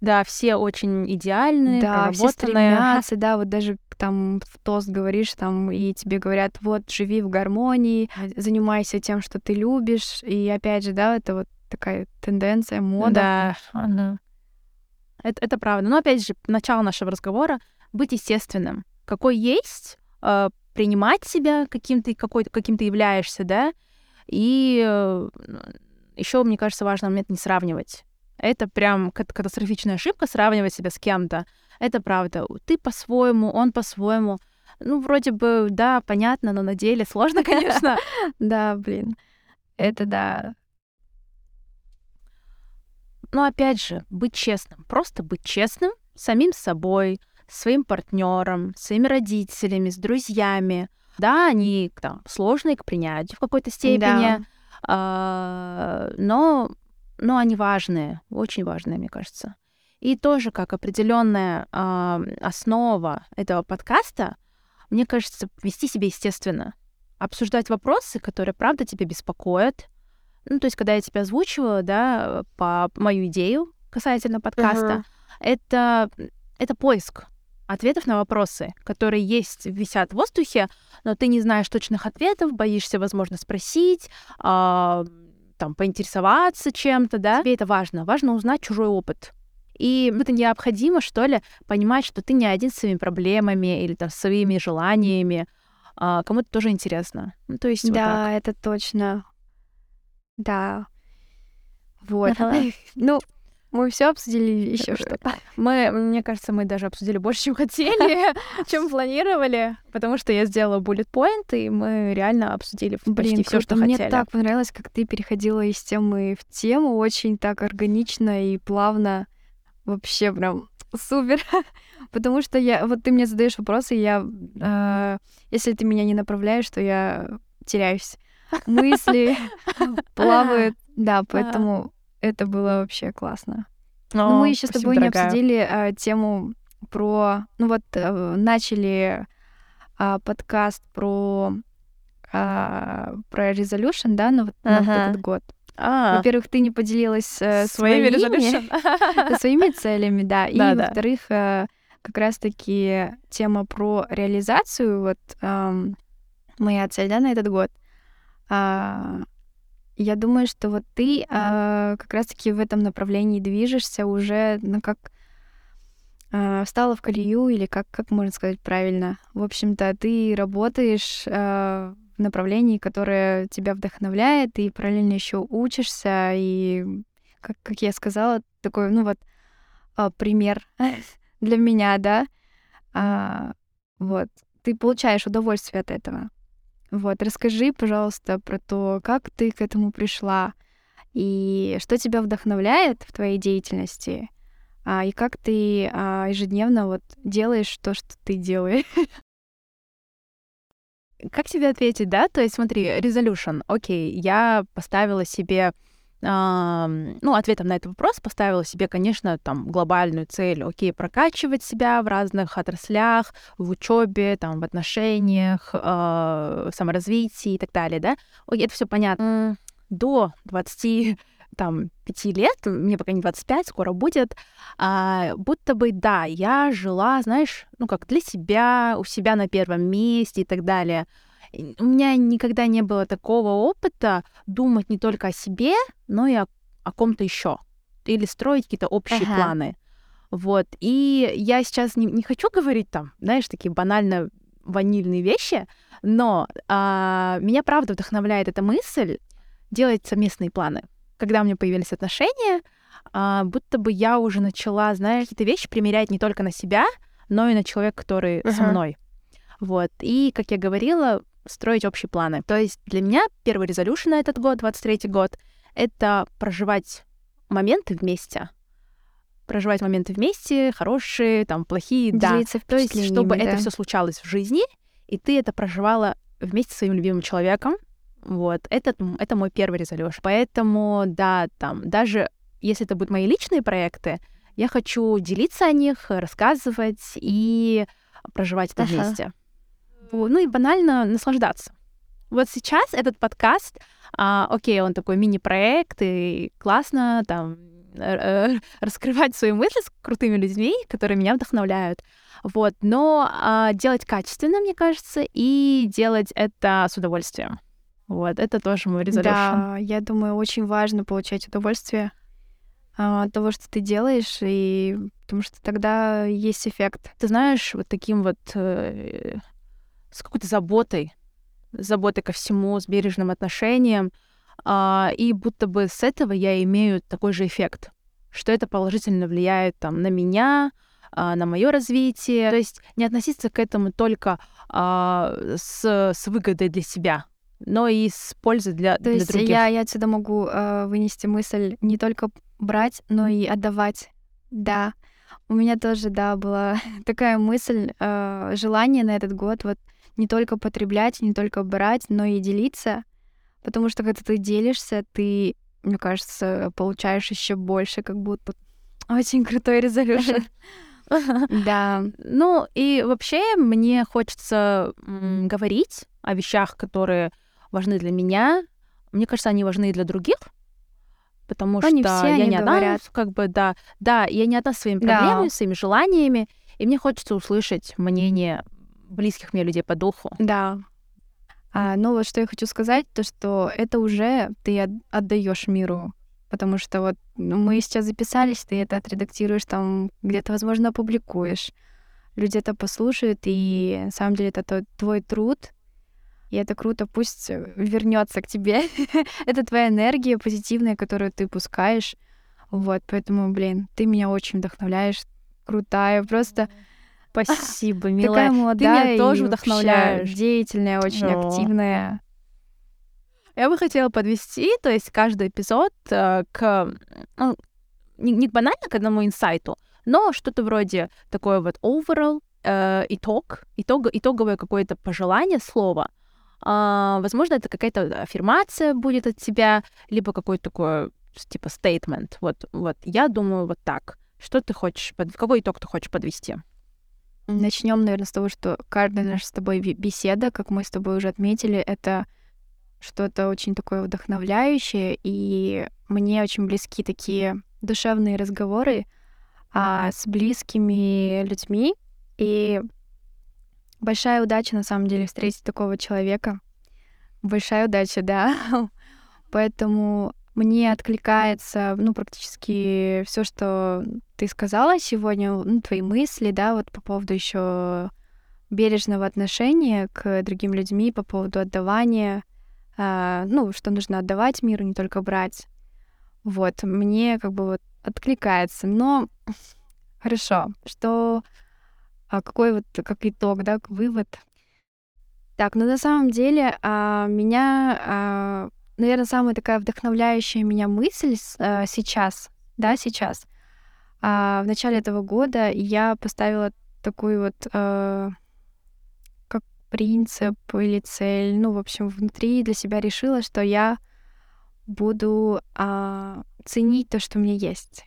да, все очень идеальные, да, все стремятся, да, вот даже там в тост говоришь, там, и тебе говорят, вот, живи в гармонии, занимайся тем, что ты любишь, и опять же, да, это вот такая тенденция, мода. Да, ага. это, это правда. Но опять же, начало нашего разговора — быть естественным. Какой есть, э, принимать себя каким ты, какой, каким ты являешься, да, и э, еще, мне кажется, важный момент не сравнивать. Это прям катастрофичная ошибка сравнивать себя с кем-то. Это правда. Ты по-своему, он по-своему. Ну, вроде бы, да, понятно, но на деле сложно, конечно. Да, блин. Это да. Но опять же, быть честным. Просто быть честным самим собой, своим партнером, своими родителями, с друзьями. Да, они там сложные к принятию в какой-то степени. Да но, но они важные, очень важные, мне кажется. И тоже как определенная а, основа этого подкаста, мне кажется, вести себя естественно, обсуждать вопросы, которые правда тебя беспокоят. Ну, то есть, когда я тебя озвучивала, да, по мою идею касательно подкаста, uh-huh. это, это поиск ответов на вопросы, которые есть, висят в воздухе, но ты не знаешь точных ответов, боишься, возможно, спросить, э, там, поинтересоваться чем-то, да. Тебе это важно. Важно узнать чужой опыт. И это необходимо, что ли, понимать, что ты не один с своими проблемами или там своими желаниями. А, кому-то тоже интересно. Ну, то есть Да, вот это точно. Да. Вот. ну, мы все обсудили еще что-то. Мы, мне кажется, мы даже обсудили больше, чем хотели, чем планировали, потому что я сделала bullet point, и мы реально обсудили почти все, что мне хотели. Мне так понравилось, как ты переходила из темы в тему, очень так органично и плавно. Вообще прям супер. Потому что я, вот ты мне задаешь вопросы, и я, э, если ты меня не направляешь, то я теряюсь. Мысли плавают, да, поэтому это было вообще классно. Но мы еще с тобой дорогая. не обсудили а, тему про... Ну вот а, начали а, подкаст про а, про Resolution, да, ну вот ага. на этот год. А. Во-первых, ты не поделилась э, своими, своими, своими целями, да, и да, во-вторых, э, как раз-таки тема про реализацию, вот э, моя цель, да, на этот год. Э, я думаю, что вот ты э, как раз-таки в этом направлении движешься уже, ну как э, встала в колею или как как можно сказать правильно. В общем-то, ты работаешь э, в направлении, которое тебя вдохновляет, и параллельно еще учишься и как как я сказала, такой ну вот э, пример для меня, да. А, вот, ты получаешь удовольствие от этого. Вот, расскажи, пожалуйста, про то, как ты к этому пришла и что тебя вдохновляет в твоей деятельности, а, и как ты а, ежедневно вот делаешь то, что ты делаешь. Как тебе ответить, да? То есть смотри, resolution, окей, я поставила себе ну, ответом на этот вопрос поставила себе, конечно, там глобальную цель, окей, прокачивать себя в разных отраслях, в учебе, там, в отношениях, э, в саморазвитии и так далее, да. Окей, это все понятно. До 20 там, пяти лет, мне пока не 25, скоро будет, а, будто бы, да, я жила, знаешь, ну, как для себя, у себя на первом месте и так далее у меня никогда не было такого опыта думать не только о себе, но и о, о ком-то еще. Или строить какие-то общие ага. планы. Вот. И я сейчас не, не хочу говорить там, знаешь, такие банально ванильные вещи, но а, меня правда вдохновляет эта мысль делать совместные планы. Когда у меня появились отношения, а, будто бы я уже начала, знаешь, какие-то вещи примерять не только на себя, но и на человека, который uh-huh. со мной. Вот. И, как я говорила, строить общие планы. То есть для меня первый резолюшн на этот год, 23 год, это проживать моменты вместе. Проживать моменты вместе, хорошие, там, плохие, да. То есть, чтобы да. это все случалось в жизни, и ты это проживала вместе с своим любимым человеком. Вот, это, это мой первый резолюшн. Поэтому, да, там, даже если это будут мои личные проекты, я хочу делиться о них, рассказывать и проживать это ага. вместе ну и банально наслаждаться. Вот сейчас этот подкаст, а, окей, он такой мини-проект, и классно там э, раскрывать свои мысли с крутыми людьми, которые меня вдохновляют. Вот, но а, делать качественно, мне кажется, и делать это с удовольствием. Вот, это тоже мой резолюшн. Да, я думаю, очень важно получать удовольствие а, от того, что ты делаешь, и потому что тогда есть эффект. Ты знаешь, вот таким вот э, с какой-то заботой, заботой ко всему, с бережным отношением. А, и будто бы с этого я имею такой же эффект, что это положительно влияет там, на меня, а, на мое развитие. То есть не относиться к этому только а, с, с выгодой для себя, но и с пользой для, То для есть других. Я, я отсюда могу э, вынести мысль не только брать, но и отдавать. Да. У меня тоже, да, была такая мысль, э, желание на этот год вот не только потреблять, не только брать, но и делиться. Потому что когда ты делишься, ты, мне кажется, получаешь еще больше, как будто. Очень крутой резолюшн. Да. Ну и вообще мне хочется говорить о вещах, которые важны для меня. Мне кажется, они важны и для других, потому они что я не одна, как бы, да, да, я не одна своими проблемами, да. своими желаниями, и мне хочется услышать мнение близких мне людей по духу. Да. А, ну вот что я хочу сказать, то что это уже ты отдаешь миру, потому что вот ну, мы сейчас записались, ты это отредактируешь, там где-то, возможно, опубликуешь. Люди это послушают, и на самом деле это твой труд, и это круто, пусть вернется к тебе. это твоя энергия позитивная, которую ты пускаешь. Вот, поэтому, блин, ты меня очень вдохновляешь. Крутая, просто Спасибо, милая. Такая молодая Ты меня тоже вдохновляешь. Деятельная, очень О. активная. Я бы хотела подвести, то есть каждый эпизод э, к ну, не, не банально к одному инсайту, но что-то вроде такое вот overall, э, итог, итог, итоговое какое-то пожелание слова. Э, возможно, это какая-то аффирмация будет от тебя, либо какой-то такой типа statement. Вот, вот, я думаю вот так. Что ты хочешь, под... какой итог ты хочешь подвести? Начнем, наверное, с того, что каждая наша с тобой беседа, как мы с тобой уже отметили, это что-то очень такое вдохновляющее, и мне очень близки такие душевные разговоры а, с близкими людьми. И большая удача, на самом деле, встретить такого человека. Большая удача, да. Поэтому мне откликается, ну, практически все, что ты сказала сегодня, ну, твои мысли, да, вот по поводу еще бережного отношения к другим людьми, по поводу отдавания, э, ну, что нужно отдавать миру, не только брать. Вот, мне как бы вот откликается. Но хорошо, что А какой вот как итог, да, вывод? Так, ну на самом деле а, меня, а, наверное, самая такая вдохновляющая меня мысль а, сейчас, да, сейчас. А, в начале этого года я поставила такой вот а, как принцип или цель, ну, в общем, внутри для себя решила, что я буду а, ценить то, что у меня есть.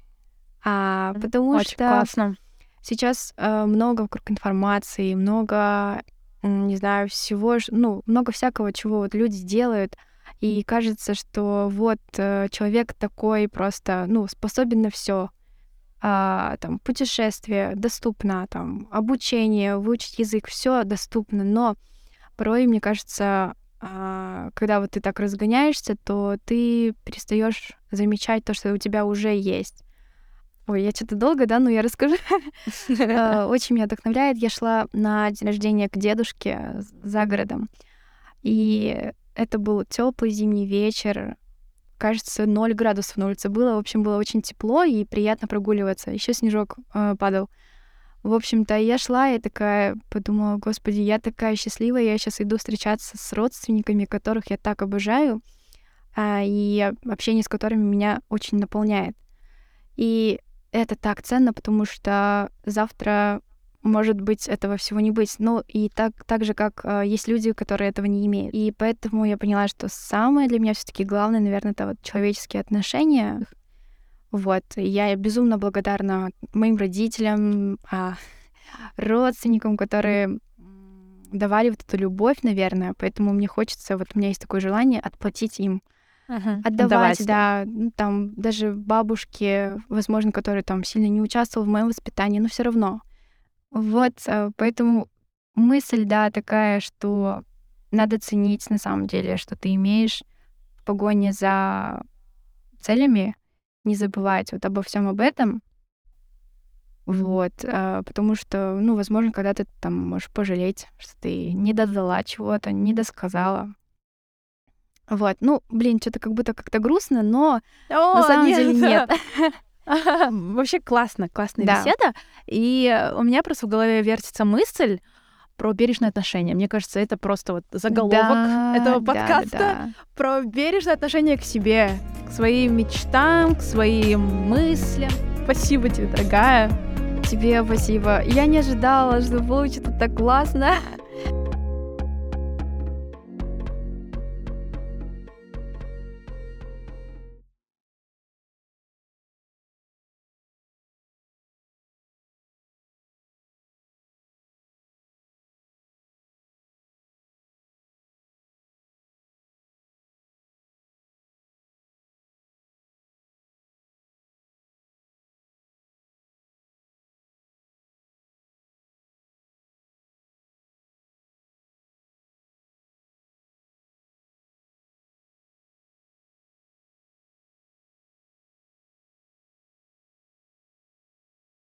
А, потому Очень что классно. сейчас а, много вокруг информации, много, не знаю, всего, ну, много всякого, чего вот люди делают, и кажется, что вот э, человек такой просто, ну, способен на все. А, там путешествие доступно, там обучение, выучить язык, все доступно, но порой, мне кажется, а, когда вот ты так разгоняешься, то ты перестаешь замечать то, что у тебя уже есть. Ой, я что-то долго, да, но я расскажу. А, очень меня вдохновляет. Я шла на день рождения к дедушке за городом. И это был теплый зимний вечер. Кажется, 0 градусов на улице было. В общем, было очень тепло и приятно прогуливаться. Еще снежок э, падал. В общем-то, я шла и такая подумала, господи, я такая счастливая, я сейчас иду встречаться с родственниками, которых я так обожаю, а, и общение с которыми меня очень наполняет. И это так ценно, потому что завтра может быть этого всего не быть. Ну и так, так же, как э, есть люди, которые этого не имеют. И поэтому я поняла, что самое для меня все таки главное, наверное, это вот человеческие отношения, вот, я безумно благодарна моим родителям, а, родственникам, которые давали вот эту любовь, наверное, поэтому мне хочется, вот у меня есть такое желание отплатить им, uh-huh. отдавать, Отдавать, да, ну, там даже бабушке, возможно, которые там сильно не участвовал в моем воспитании, но все равно. Вот, а, поэтому мысль, да, такая, что надо ценить на самом деле, что ты имеешь в погоне за целями, не забывать вот обо всем об этом. Вот, а, потому что, ну, возможно, когда ты там можешь пожалеть, что ты не додала чего-то, не досказала. Вот, ну, блин, что-то как будто как-то грустно, но О, на самом нет. деле нет. Вообще классно, классная да. беседа. И у меня просто в голове вертится мысль, про бережное отношение. Мне кажется, это просто вот заголовок да, этого подкаста да, да. про бережное отношение к себе, к своим мечтам, к своим мыслям. Спасибо тебе, дорогая. Тебе спасибо. Я не ожидала, что получится так классно.